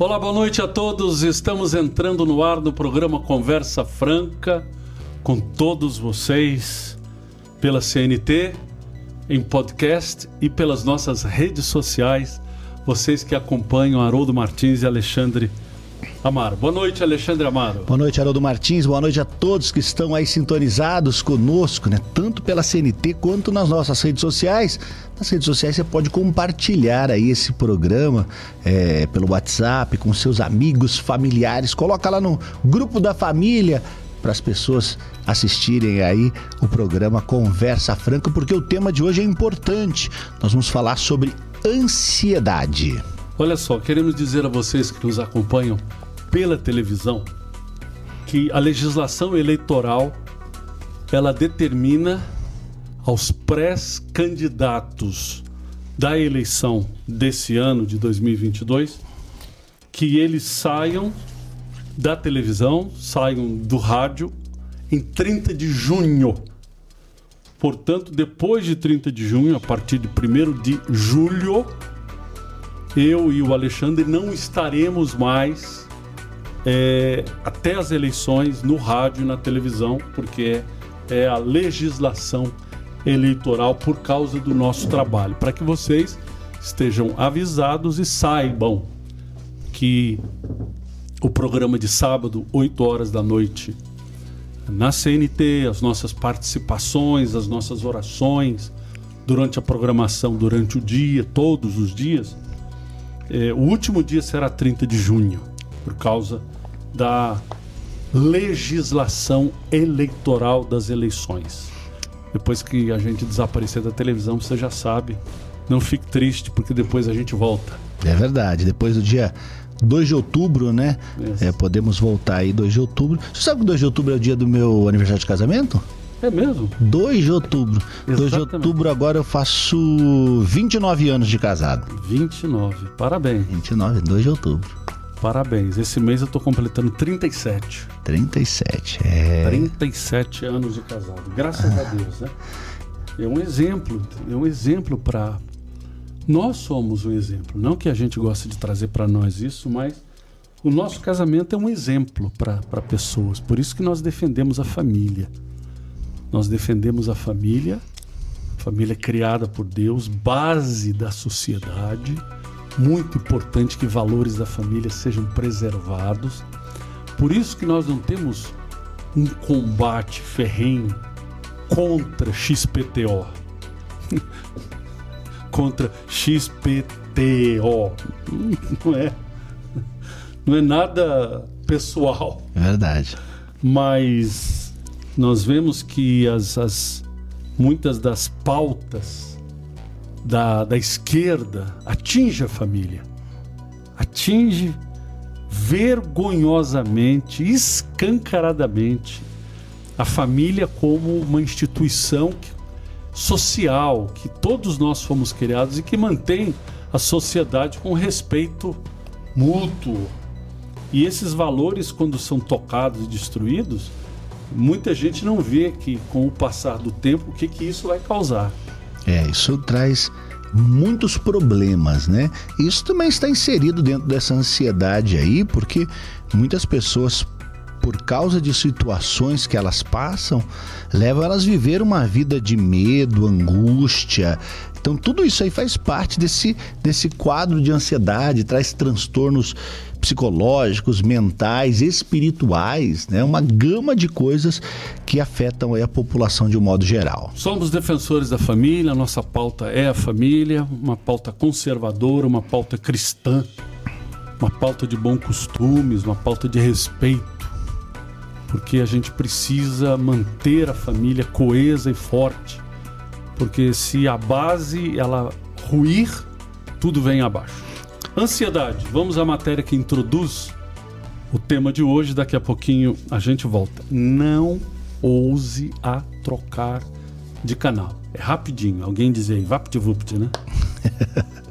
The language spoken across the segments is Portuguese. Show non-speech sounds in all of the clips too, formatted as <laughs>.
Olá, boa noite a todos. Estamos entrando no ar do programa Conversa Franca com todos vocês pela CNT, em podcast e pelas nossas redes sociais. Vocês que acompanham Haroldo Martins e Alexandre Amaro. Boa noite, Alexandre Amaro. Boa noite, Haroldo Martins. Boa noite a todos que estão aí sintonizados conosco, né? Tanto pela CNT quanto nas nossas redes sociais. Nas redes sociais você pode compartilhar aí esse programa é, pelo WhatsApp com seus amigos, familiares. Coloca lá no grupo da família para as pessoas assistirem aí o programa Conversa Franca, porque o tema de hoje é importante. Nós vamos falar sobre ansiedade. Olha só, queremos dizer a vocês que nos acompanham pela televisão que a legislação eleitoral ela determina aos pré-candidatos da eleição desse ano de 2022 que eles saiam da televisão, saiam do rádio em 30 de junho. Portanto, depois de 30 de junho, a partir de 1 de julho, eu e o Alexandre não estaremos mais é, até as eleições no rádio e na televisão, porque é, é a legislação eleitoral por causa do nosso trabalho, para que vocês estejam avisados e saibam que o programa de sábado, 8 horas da noite, na CNT, as nossas participações, as nossas orações durante a programação, durante o dia, todos os dias. É, o último dia será 30 de junho, por causa da legislação eleitoral das eleições. Depois que a gente desaparecer da televisão, você já sabe. Não fique triste, porque depois a gente volta. É verdade. Depois do dia 2 de outubro, né? É, podemos voltar aí 2 de outubro. Você sabe que 2 de outubro é o dia do meu aniversário de casamento? É mesmo? 2 de outubro. Exatamente. 2 de outubro agora eu faço 29 anos de casado. 29. Parabéns. 29, 2 de outubro. Parabéns. Esse mês eu tô completando 37. 37, é. 37 anos de casado. Graças ah. a Deus, né? É um exemplo, é um exemplo para nós somos um exemplo. Não que a gente goste de trazer para nós isso, mas o nosso casamento é um exemplo para pessoas. Por isso que nós defendemos a família. Nós defendemos a família, família criada por Deus, base da sociedade muito importante que valores da família sejam preservados. Por isso que nós não temos um combate ferrenho contra XPTO. <laughs> contra XPTO. <laughs> Não é não é nada pessoal. É verdade. Mas nós vemos que as, as muitas das pautas da, da esquerda atinge a família, atinge vergonhosamente, escancaradamente a família como uma instituição social que todos nós fomos criados e que mantém a sociedade com respeito mútuo. E esses valores, quando são tocados e destruídos, muita gente não vê que, com o passar do tempo, o que, que isso vai causar. É, isso traz muitos problemas, né? Isso também está inserido dentro dessa ansiedade aí, porque muitas pessoas por causa de situações que elas passam, levam elas a viver uma vida de medo, angústia. Então tudo isso aí faz parte desse, desse quadro de ansiedade, traz transtornos psicológicos, mentais, espirituais, né? Uma gama de coisas que afetam a população de um modo geral. Somos defensores da família, nossa pauta é a família, uma pauta conservadora, uma pauta cristã, uma pauta de bons costumes, uma pauta de respeito. Porque a gente precisa manter a família coesa e forte. Porque se a base ela ruir, tudo vem abaixo. Ansiedade. Vamos à matéria que introduz o tema de hoje. Daqui a pouquinho a gente volta. Não ouse a trocar de canal. É rapidinho. Alguém diz aí, vapt-vupt, né? <laughs>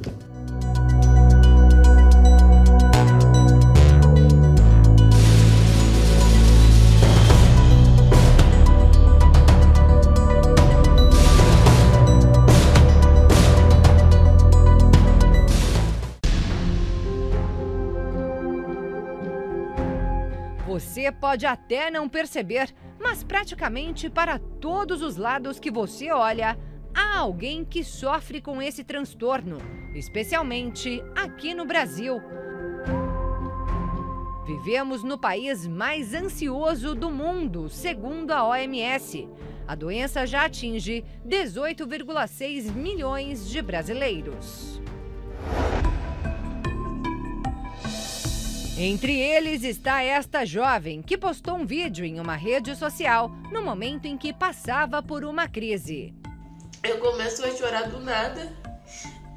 pode até não perceber, mas praticamente para todos os lados que você olha, há alguém que sofre com esse transtorno, especialmente aqui no Brasil. Vivemos no país mais ansioso do mundo, segundo a OMS. A doença já atinge 18,6 milhões de brasileiros. Entre eles está esta jovem que postou um vídeo em uma rede social no momento em que passava por uma crise. Eu começo a chorar do nada,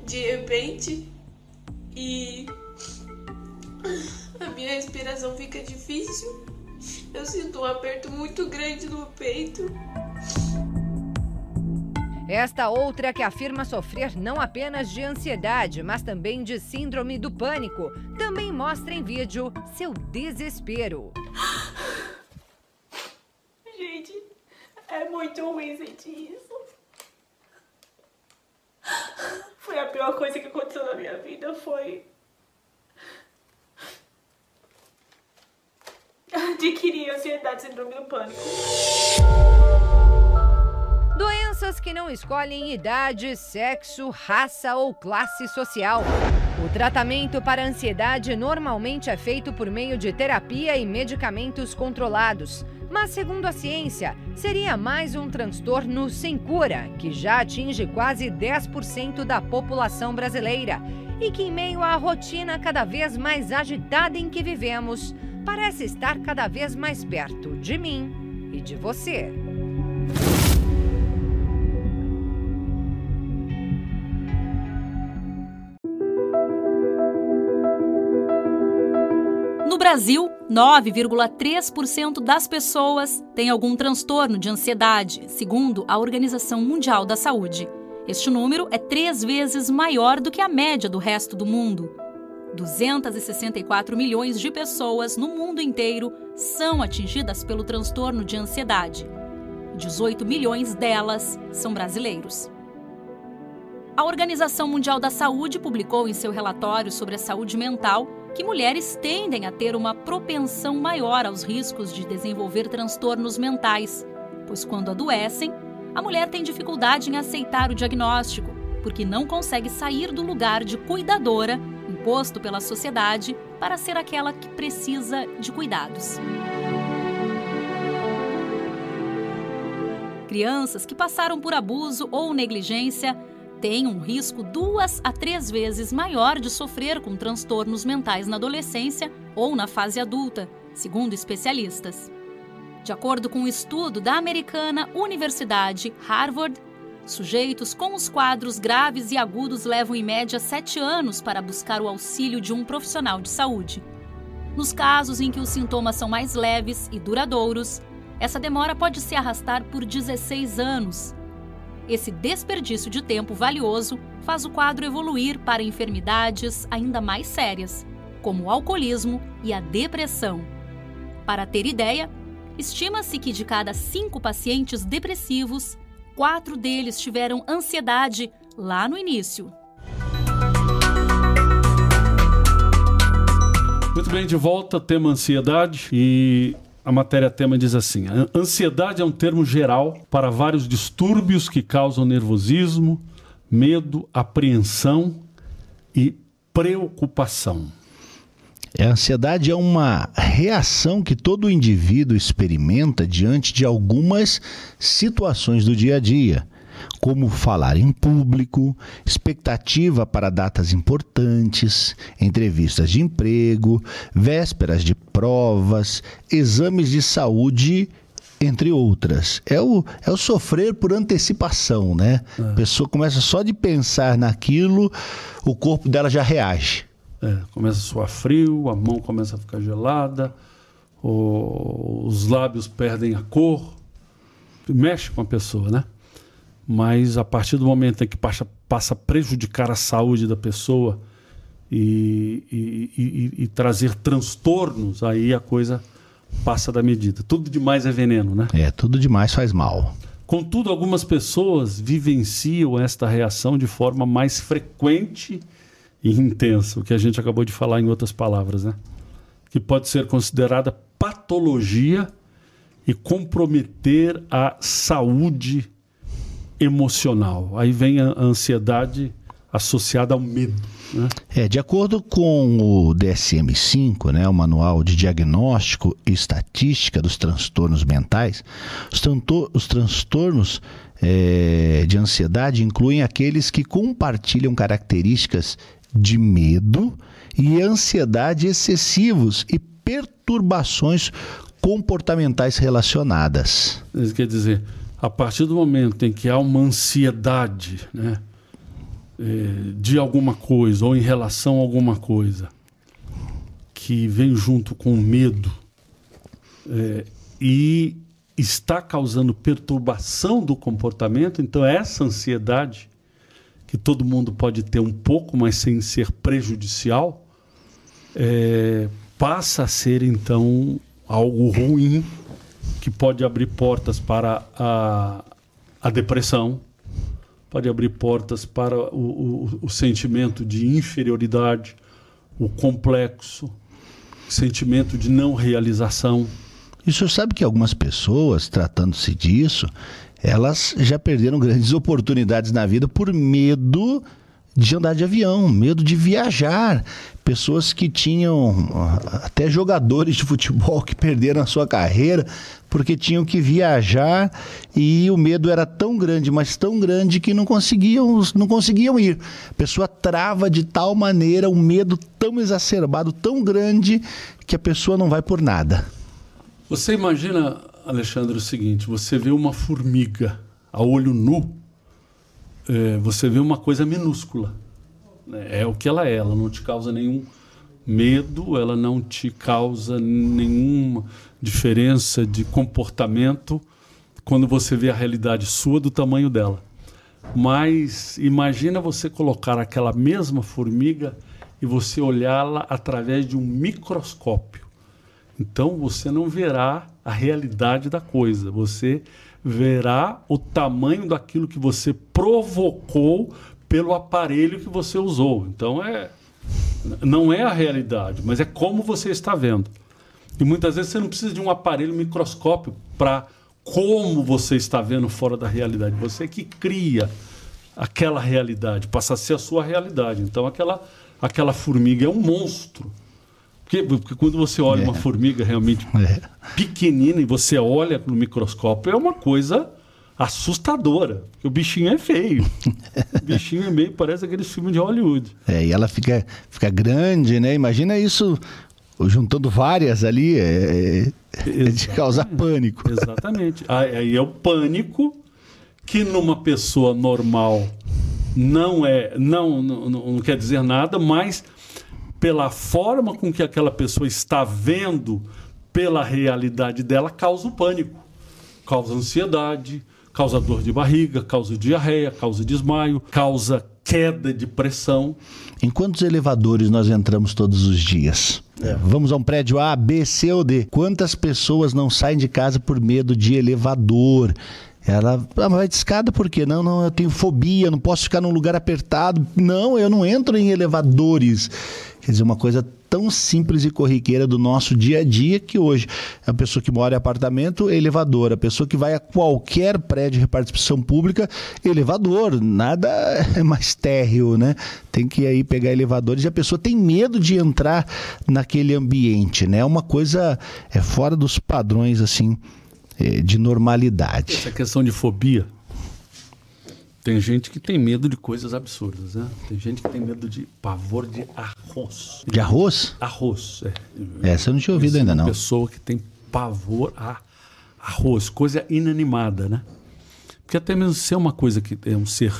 de repente, e a minha respiração fica difícil. Eu sinto um aperto muito grande no peito. Esta outra que afirma sofrer não apenas de ansiedade, mas também de síndrome do pânico, também mostra em vídeo seu desespero. Gente, é muito ruim sentir isso. Foi a pior coisa que aconteceu na minha vida, foi adquirir ansiedade síndrome do pânico. Doenças que não escolhem idade, sexo, raça ou classe social. O tratamento para ansiedade normalmente é feito por meio de terapia e medicamentos controlados. Mas, segundo a ciência, seria mais um transtorno sem cura, que já atinge quase 10% da população brasileira e que, em meio à rotina cada vez mais agitada em que vivemos, parece estar cada vez mais perto de mim e de você. Brasil, 9,3% das pessoas têm algum transtorno de ansiedade, segundo a Organização Mundial da Saúde. Este número é três vezes maior do que a média do resto do mundo. 264 milhões de pessoas no mundo inteiro são atingidas pelo transtorno de ansiedade. 18 milhões delas são brasileiros. A Organização Mundial da Saúde publicou em seu relatório sobre a saúde mental que mulheres tendem a ter uma propensão maior aos riscos de desenvolver transtornos mentais, pois quando adoecem, a mulher tem dificuldade em aceitar o diagnóstico, porque não consegue sair do lugar de cuidadora imposto pela sociedade para ser aquela que precisa de cuidados. Crianças que passaram por abuso ou negligência têm um risco duas a três vezes maior de sofrer com transtornos mentais na adolescência ou na fase adulta, segundo especialistas. De acordo com um estudo da americana Universidade Harvard, sujeitos com os quadros graves e agudos levam em média sete anos para buscar o auxílio de um profissional de saúde. Nos casos em que os sintomas são mais leves e duradouros, essa demora pode se arrastar por 16 anos. Esse desperdício de tempo valioso faz o quadro evoluir para enfermidades ainda mais sérias, como o alcoolismo e a depressão. Para ter ideia, estima-se que de cada cinco pacientes depressivos, quatro deles tiveram ansiedade lá no início. Muito bem, de volta, tema ansiedade e a matéria-tema diz assim: ansiedade é um termo geral para vários distúrbios que causam nervosismo, medo, apreensão e preocupação. A ansiedade é uma reação que todo indivíduo experimenta diante de algumas situações do dia a dia, como falar em público, expectativa para datas importantes, entrevistas de emprego, vésperas de provas, exames de saúde entre outras. É o, é o sofrer por antecipação, né? É. A pessoa começa só de pensar naquilo, o corpo dela já reage. É, começa a suar frio, a mão começa a ficar gelada, o, os lábios perdem a cor, mexe com a pessoa, né? Mas a partir do momento em que passa, passa a prejudicar a saúde da pessoa e, e, e, e trazer transtornos, aí a coisa passa da medida. Tudo demais é veneno, né? É, tudo demais faz mal. Contudo, algumas pessoas vivenciam esta reação de forma mais frequente e intensa, o que a gente acabou de falar em outras palavras, né? Que pode ser considerada patologia e comprometer a saúde emocional. Aí vem a ansiedade associada ao medo. Né? É, de acordo com o DSM-5, né, o Manual de Diagnóstico e Estatística dos Transtornos Mentais, os, os transtornos é, de ansiedade incluem aqueles que compartilham características de medo e ansiedade excessivos e perturbações comportamentais relacionadas. Isso quer dizer, a partir do momento em que há uma ansiedade, né, é, de alguma coisa ou em relação a alguma coisa que vem junto com medo é, e está causando perturbação do comportamento, então essa ansiedade que todo mundo pode ter um pouco, mas sem ser prejudicial, é, passa a ser então algo ruim que pode abrir portas para a, a depressão, pode abrir portas para o, o, o sentimento de inferioridade, o complexo, sentimento de não realização. E o senhor sabe que algumas pessoas, tratando-se disso, elas já perderam grandes <laughs> oportunidades na vida por medo de andar de avião, medo de viajar. Pessoas que tinham até jogadores de futebol <laughs> que perderam a sua carreira porque tinham que viajar e o medo era tão grande, mas tão grande que não conseguiam, não conseguiam ir. A pessoa trava de tal maneira, um medo tão exacerbado, tão grande que a pessoa não vai por nada. Você imagina, Alexandre, o seguinte: você vê uma formiga a olho nu, é, você vê uma coisa minúscula. Né? É o que ela é, ela não te causa nenhum medo, ela não te causa nenhuma diferença de comportamento quando você vê a realidade sua do tamanho dela. Mas imagina você colocar aquela mesma formiga e você olhá-la através de um microscópio. Então você não verá a realidade da coisa, você verá o tamanho daquilo que você provocou pelo aparelho que você usou. Então é não é a realidade, mas é como você está vendo. E muitas vezes você não precisa de um aparelho microscópio para como você está vendo fora da realidade. Você que cria aquela realidade, passa a ser a sua realidade. Então aquela, aquela formiga é um monstro. Porque, porque quando você olha é. uma formiga realmente é. pequenina e você olha no microscópio, é uma coisa assustadora. Porque o bichinho é feio. o bichinho é meio, parece aqueles filmes de Hollywood. É, e ela fica, fica grande, né? Imagina isso juntando várias ali, é, é de causar pânico. Exatamente. Aí é o pânico que numa pessoa normal não é, não, não, não quer dizer nada, mas pela forma com que aquela pessoa está vendo, pela realidade dela, causa o pânico, causa ansiedade, causa dor de barriga, causa diarreia, causa desmaio, causa queda de pressão. Em quantos elevadores nós entramos todos os dias? É. Vamos a um prédio A, B, C ou D. Quantas pessoas não saem de casa por medo de elevador? Ela ah, vai de escada por quê? Não, não, eu tenho fobia, não posso ficar num lugar apertado. Não, eu não entro em elevadores. Quer dizer, uma coisa tão simples e corriqueira do nosso dia a dia que hoje a pessoa que mora em apartamento, elevador. A pessoa que vai a qualquer prédio de repartição pública, elevador. Nada <laughs> é mais térreo, né? Tem que aí pegar elevadores e a pessoa tem medo de entrar naquele ambiente, né? É uma coisa é fora dos padrões, assim, é, de normalidade. Essa questão de fobia tem gente que tem medo de coisas absurdas, né? Tem gente que tem medo de pavor de arroz. De arroz? Arroz, é. Essa eu não tinha ouvido ainda, não. pessoa que tem pavor a arroz, coisa inanimada, né? Porque até mesmo ser uma coisa que é um ser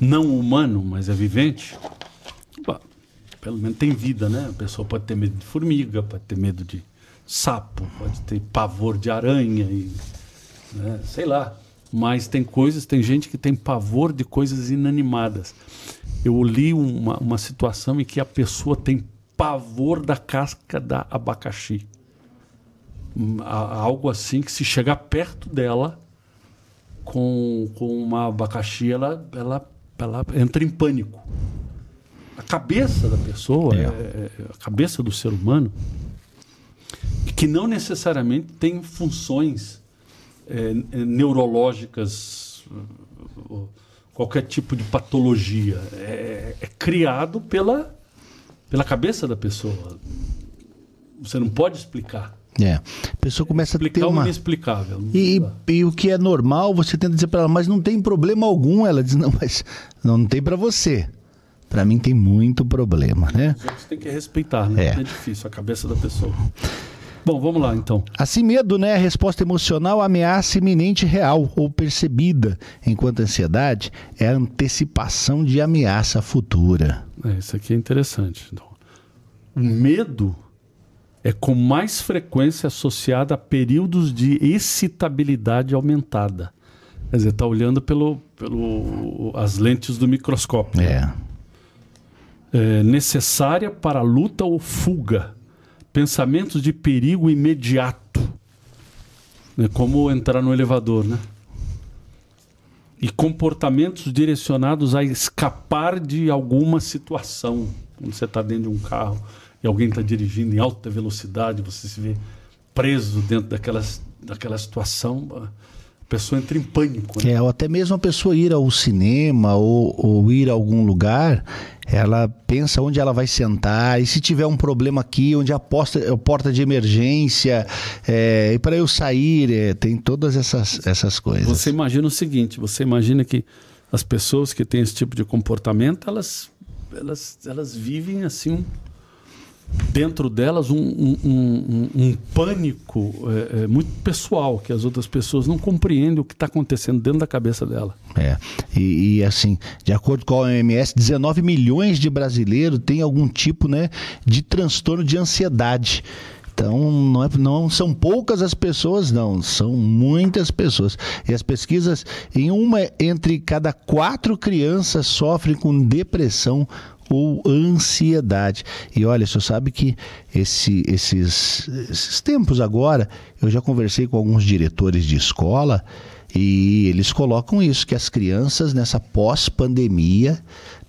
não humano, mas é vivente, pelo menos tem vida, né? A pessoa pode ter medo de formiga, pode ter medo de sapo, pode ter pavor de aranha e né? sei lá. Mas tem coisas, tem gente que tem pavor de coisas inanimadas. Eu li uma, uma situação em que a pessoa tem pavor da casca da abacaxi. Hum, algo assim que se chegar perto dela com, com uma abacaxi, ela, ela, ela entra em pânico. A cabeça da pessoa, é. É, é a cabeça do ser humano, que não necessariamente tem funções é, é neurológicas, qualquer tipo de patologia. É, é, criado pela, pela cabeça da pessoa. Você não pode explicar. É. A pessoa começa explicar a ter uma... o inexplicável. E, e, o que é normal, você tenta dizer para ela, mas não tem problema algum. Ela diz, não, mas não, não tem para você. Para mim tem muito problema, né? Você tem que respeitar, né? É. é difícil, a cabeça da pessoa. Bom, vamos lá então. Assim, medo, né? A resposta emocional, ameaça iminente real ou percebida, enquanto ansiedade é a antecipação de ameaça futura. É, isso aqui é interessante. Então, o medo é com mais frequência associado a períodos de excitabilidade aumentada. Quer dizer, está olhando pelo, pelo as lentes do microscópio. É. é. Necessária para luta ou fuga pensamentos de perigo imediato, né? como entrar no elevador, né? E comportamentos direcionados a escapar de alguma situação. Quando você está dentro de um carro e alguém está dirigindo em alta velocidade, você se vê preso dentro daquela, daquela situação a pessoa entra em pânico. Né? É, ou até mesmo a pessoa ir ao cinema ou, ou, ir a algum lugar, ela pensa onde ela vai sentar, e se tiver um problema aqui, onde a, posta, a porta de emergência, é, e para eu sair, é, tem todas essas, essas coisas. Você imagina o seguinte, você imagina que as pessoas que têm esse tipo de comportamento, elas, elas, elas vivem assim dentro delas um, um, um, um pânico é, é, muito pessoal, que as outras pessoas não compreendem o que está acontecendo dentro da cabeça dela. É, e, e, assim, de acordo com a OMS, 19 milhões de brasileiros têm algum tipo né, de transtorno de ansiedade. Então, não, é, não são poucas as pessoas, não, são muitas pessoas. E as pesquisas, em uma entre cada quatro crianças sofrem com depressão ou ansiedade. E olha, você sabe que esse, esses, esses tempos agora, eu já conversei com alguns diretores de escola e eles colocam isso, que as crianças nessa pós-pandemia,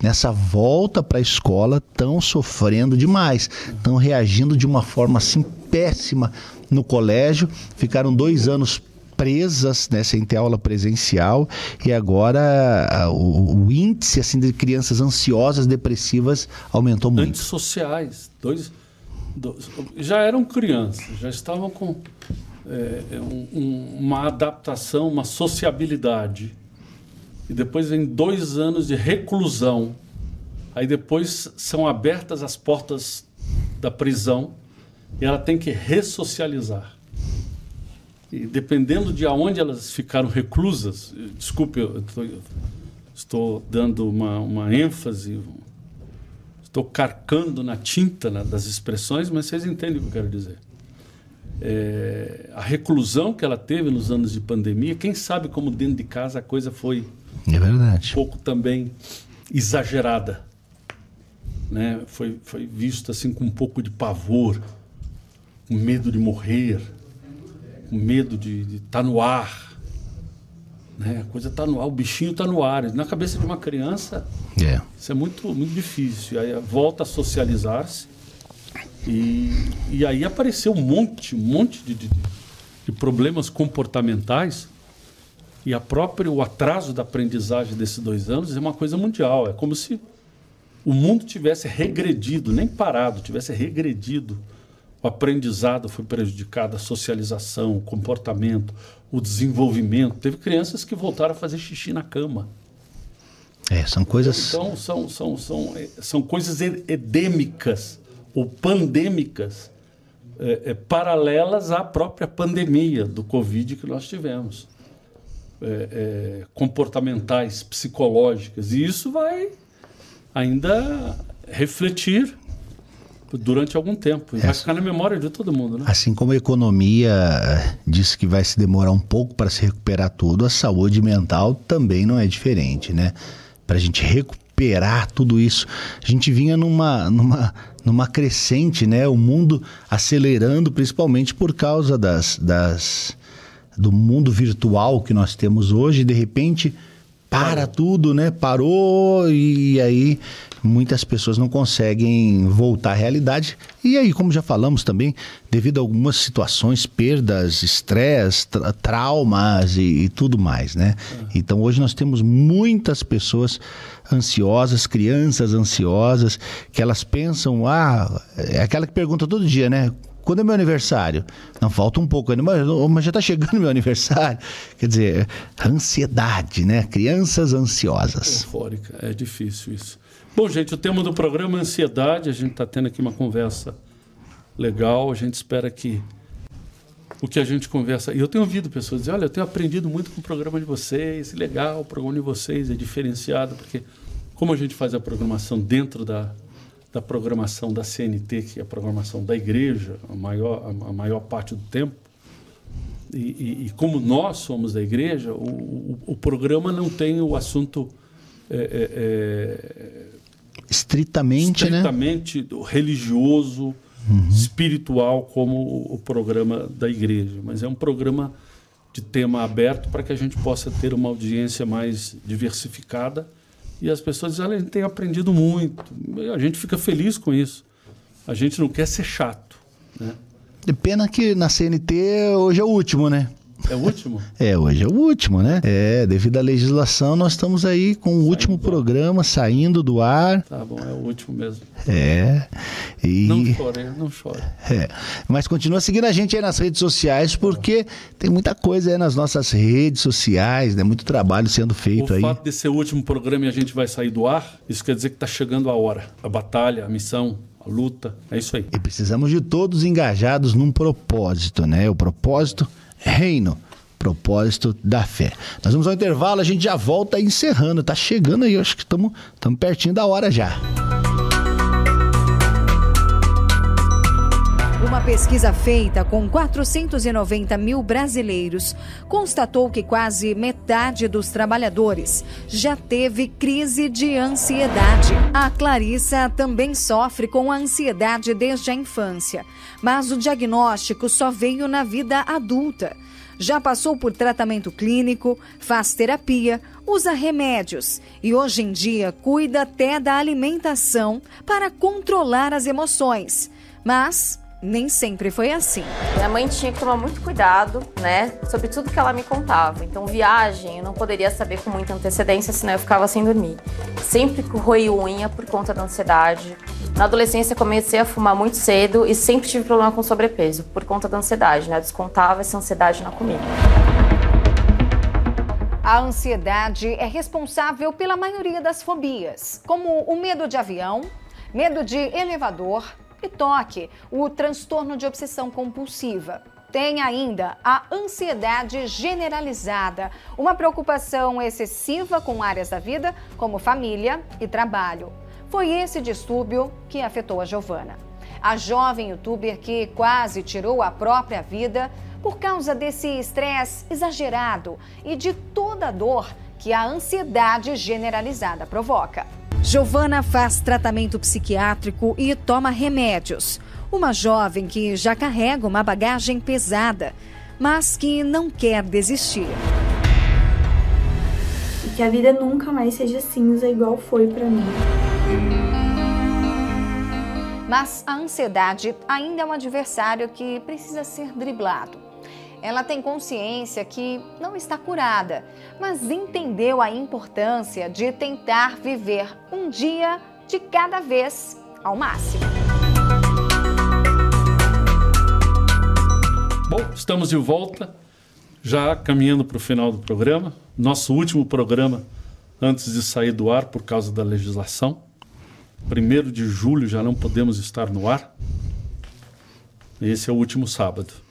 nessa volta para a escola, estão sofrendo demais, estão reagindo de uma forma assim péssima no colégio, ficaram dois anos presas, né, sem ter aula presencial, e agora o, o, índice assim de crianças ansiosas, depressivas aumentou muito. Antissociais, dois, dois já eram crianças, já estavam com é, um, uma adaptação, uma sociabilidade, e depois vem dois anos de reclusão, aí depois são abertas as portas da prisão e ela tem que ressocializar. E dependendo de aonde elas ficaram reclusas, desculpe, eu tô, estou dando uma, uma ênfase, estou carcando na tinta né, das expressões, mas vocês entendem o que eu quero dizer. É, a reclusão que ela teve nos anos de pandemia, quem sabe como dentro de casa a coisa foi é verdade. um pouco também exagerada. Né? Foi, foi visto assim com um pouco de pavor, com medo de morrer com medo de estar tá no ar. Né? A coisa está no ar, o bichinho está no ar. Na cabeça de uma criança, é. isso é muito, muito difícil. Aí volta a socializar-se. E, e aí apareceu um monte, um monte de, de, de problemas comportamentais. E a própria, o atraso da aprendizagem desses dois anos é uma coisa mundial. É como se o mundo tivesse regredido, nem parado, tivesse regredido o aprendizado foi prejudicado, a socialização, o comportamento, o desenvolvimento. Teve crianças que voltaram a fazer xixi na cama. É, são coisas. Então, são, são, são, é, são coisas endêmicas ou pandêmicas é, é, paralelas à própria pandemia do Covid que nós tivemos. É, é comportamentais, psicológicas. E isso vai ainda refletir durante algum tempo. E vai ficar na memória de todo mundo. Né? Assim como a economia eh, diz que vai se demorar um pouco para se recuperar tudo, a saúde mental também não é diferente, né? Para a gente recuperar tudo isso, a gente vinha numa, numa, numa crescente, né? O mundo acelerando, principalmente por causa das, das do mundo virtual que nós temos hoje. De repente, para tudo, né? Parou e aí muitas pessoas não conseguem voltar à realidade. E aí, como já falamos também, devido a algumas situações, perdas, estresse, tra traumas e, e, tudo mais, né? Então hoje nós temos muitas pessoas ansiosas, crianças ansiosas, que elas pensam, ah, é aquela que pergunta todo dia, né? Quando é meu aniversário? Não, falta um pouco ainda, mas, mas já está chegando <laughs> meu aniversário. Quer dizer, ansiedade, né? Crianças ansiosas. Eufórica, é difícil isso. Bom, gente, o tema do programa é ansiedade. A gente está tendo aqui uma conversa legal. A gente espera que o que a gente conversa. E eu tenho ouvido pessoas dizer: olha, eu tenho aprendido muito com o programa de vocês, legal, o programa de vocês é diferenciado, porque como a gente faz a programação dentro da, da programação da CNT, que é a programação da igreja, a maior, a, maior parte do tempo. E, e, e, como nós somos da igreja, o, o, o programa não tem o assunto é, é, é estritamente, estritamente né? religioso, uhum. espiritual, como o programa da igreja. Mas é um programa de tema aberto para que a gente possa ter uma audiência mais diversificada e as pessoas dizem, a gente tem aprendido muito. A gente fica feliz com isso. A gente não quer ser chato. Né? Pena que na CNT hoje é o último, né? É o último? <laughs> é, hoje é o último, né? É, devido à legislação, nós estamos aí com o último programa saindo do ar. Tá bom, é o último mesmo. É. E... Não chore, não chore. É. Mas continua seguindo a gente aí nas redes sociais, porque tem muita coisa aí nas nossas redes sociais, né? Muito trabalho sendo feito o aí. O fato de ser o último programa e a gente vai sair do ar, isso quer dizer que está chegando a hora. A batalha, a missão, a luta, é isso aí. E precisamos de todos engajados num propósito, né? O propósito reino, propósito da fé. Nós vamos ao intervalo, a gente já volta encerrando, tá chegando aí, acho que estamos pertinho da hora já. Uma pesquisa feita com 490 mil brasileiros constatou que quase metade dos trabalhadores já teve crise de ansiedade. A Clarissa também sofre com ansiedade desde a infância, mas o diagnóstico só veio na vida adulta. Já passou por tratamento clínico, faz terapia, usa remédios e hoje em dia cuida até da alimentação para controlar as emoções. Mas nem sempre foi assim. Minha mãe tinha que tomar muito cuidado, né, sobre tudo que ela me contava. Então, viagem, eu não poderia saber com muita antecedência, senão eu ficava sem dormir. Sempre roí unha por conta da ansiedade. Na adolescência, comecei a fumar muito cedo e sempre tive problema com sobrepeso por conta da ansiedade, né? Eu descontava essa ansiedade na comida. A ansiedade é responsável pela maioria das fobias, como o medo de avião, medo de elevador, e toque, o transtorno de obsessão compulsiva. Tem ainda a ansiedade generalizada, uma preocupação excessiva com áreas da vida, como família e trabalho. Foi esse distúrbio que afetou a Giovana. A jovem youtuber que quase tirou a própria vida por causa desse estresse exagerado e de toda a dor que a ansiedade generalizada provoca. Giovana faz tratamento psiquiátrico e toma remédios. Uma jovem que já carrega uma bagagem pesada, mas que não quer desistir. E que a vida nunca mais seja cinza igual foi para mim. Mas a ansiedade ainda é um adversário que precisa ser driblado. Ela tem consciência que não está curada, mas entendeu a importância de tentar viver um dia de cada vez ao máximo. Bom, estamos de volta, já caminhando para o final do programa. Nosso último programa antes de sair do ar por causa da legislação. Primeiro de julho já não podemos estar no ar. Esse é o último sábado.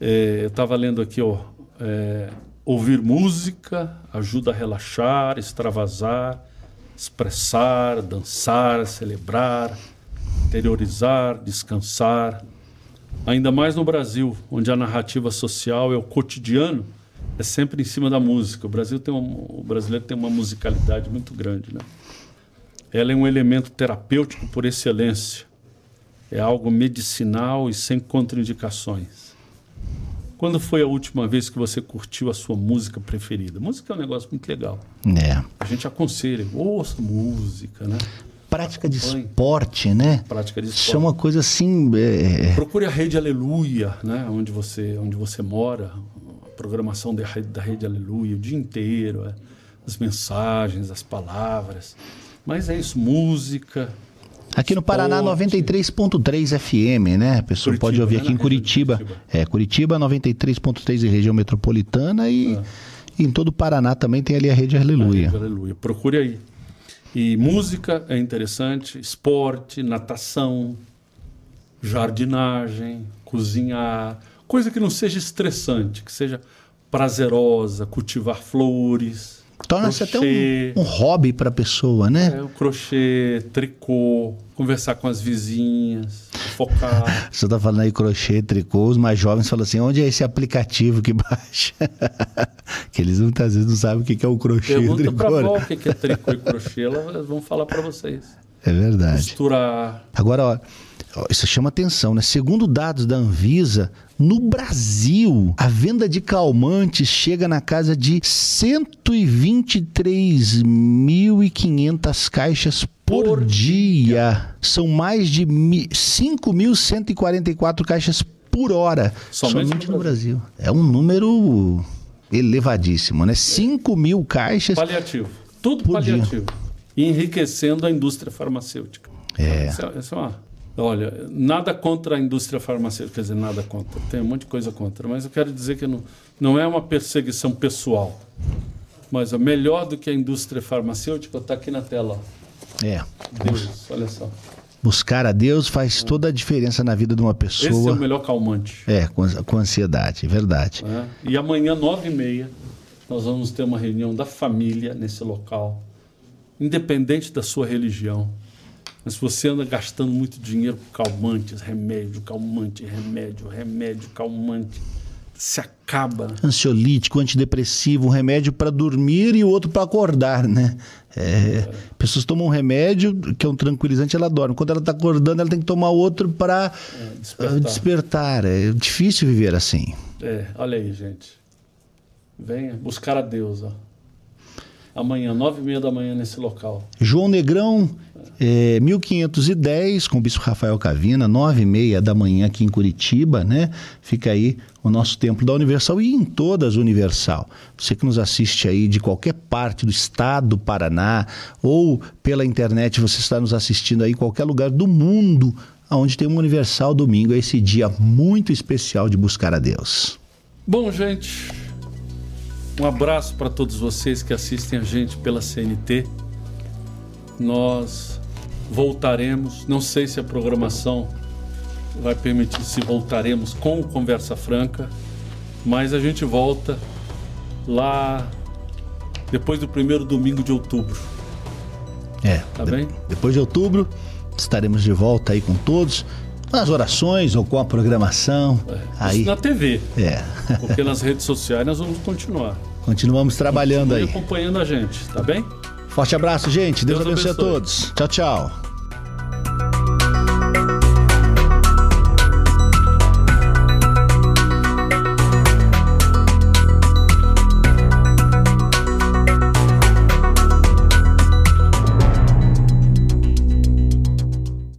É, eu estava lendo aqui, ó, é, ouvir música ajuda a relaxar, extravasar, expressar, dançar, celebrar, interiorizar, descansar. Ainda mais no Brasil, onde a narrativa social é o cotidiano, é sempre em cima da música. O Brasil tem um, o brasileiro tem uma musicalidade muito grande, né? Ela é um elemento terapêutico por excelência. É algo medicinal e sem contraindicações. Quando foi a última vez que você curtiu a sua música preferida? Música é um negócio muito legal. É. A gente aconselha, ouça música, né? Prática de Acompanhe. esporte, né? Prática de Isso é esporte. uma coisa assim. é, é, Procure a Rede Aleluia, né? Onde você, onde você mora. A programação da Rede, da Rede Aleluia o dia inteiro. é. As mensagens, as palavras. Mas é isso, música. Aqui no Paraná, Esporte. 93.3 FM, né? A pessoa Curitiba, pode ouvir né? aqui em Curitiba. É, Curitiba, 93.3 em região metropolitana e, e em todo o Paraná também tem ali a Rede Aleluia. Rede Aleluia. Procure aí. E música é interessante, esporte, natação, jardinagem, cozinhar, coisa que não seja estressante, que seja prazerosa, cultivar flores. Torna-se até um, um hobby para a pessoa, né? É, o crochê, tricô, conversar com as vizinhas, focar. <laughs> Você tá falando aí crochê, tricô, os mais jovens falam assim, onde é esse aplicativo que <laughs> baixa? que eles muitas vezes não sabem o que é o crochê e Pergunta pra tricô. né? avó o que é tricô e crochê, elas vão falar pra vocês. É verdade. Costurar. Agora, ó, isso chama atenção, né? Segundo dados da Anvisa, no Brasil, a venda de calmantes chega na casa de 123.500 caixas por, Por dia. São mais de mi- 5.144 caixas por hora. Somente Somente, no no Brasil. É um número elevadíssimo, né? 5 mil caixas. Paliativo. Tudo dia. paliativo. E enriquecendo a indústria farmacêutica. É. Essa, essa é uma... Olha, nada contra a indústria farmacêutica, quer dizer, nada contra. Tem um monte de coisa contra. Mas eu quero dizer que não, não é uma perseguição pessoal. Mas ó, melhor do que a indústria farmacêutica está aqui na tela. ó. É. Deus, olha só. Buscar a Deus faz toda a diferença na vida de uma Esse é pessoa. o melhor calmante. É, com, com ansiedade, é verdade. né? E amanhã, nove e meia, nós vamos ter uma reunião da família nesse local, independente da sua religião. Mas se você anda gastando muito dinheiro com calmantes, remédio, calmante, remédio, remédio, calmante, se acaba. Ansiolítico, antidepressivo, um remédio para dormir e o outro para acordar, né? É, pessoas tomam um remédio que é um tranquilizante, ela dorme. Quando ela está acordando, ela tem que tomar outro para despertar. despertar. É difícil viver assim. É, olha aí, gente. Venha buscar a Deus, ó. Amanhã, nove e meia da manhã, nesse local. João Negrão, é, 1510, com o Bispo Rafael Cavina, 9 e meia da manhã aqui em Curitiba, né? Fica aí o nosso templo da Universal e em todas Universal. Você que nos assiste aí de qualquer parte do estado do Paraná ou pela internet, você está nos assistindo aí em qualquer lugar do mundo, aonde tem uma Universal domingo, é esse dia muito especial de buscar a Deus. Bom, gente, um abraço para todos vocês que assistem a gente pela CNT. Nós voltaremos, não sei se a programação vai permitir se voltaremos com o Conversa Franca, mas a gente volta lá depois do primeiro domingo de outubro. É, Tá de- bem? depois de outubro estaremos de volta aí com todos, nas orações ou com a programação. Aí, Isso na TV, é. porque nas redes sociais nós vamos continuar. Continuamos trabalhando Continue aí. acompanhando a gente, tá bem? Forte abraço, gente. Deus, Deus abençoe a abençoe. todos. Tchau, tchau.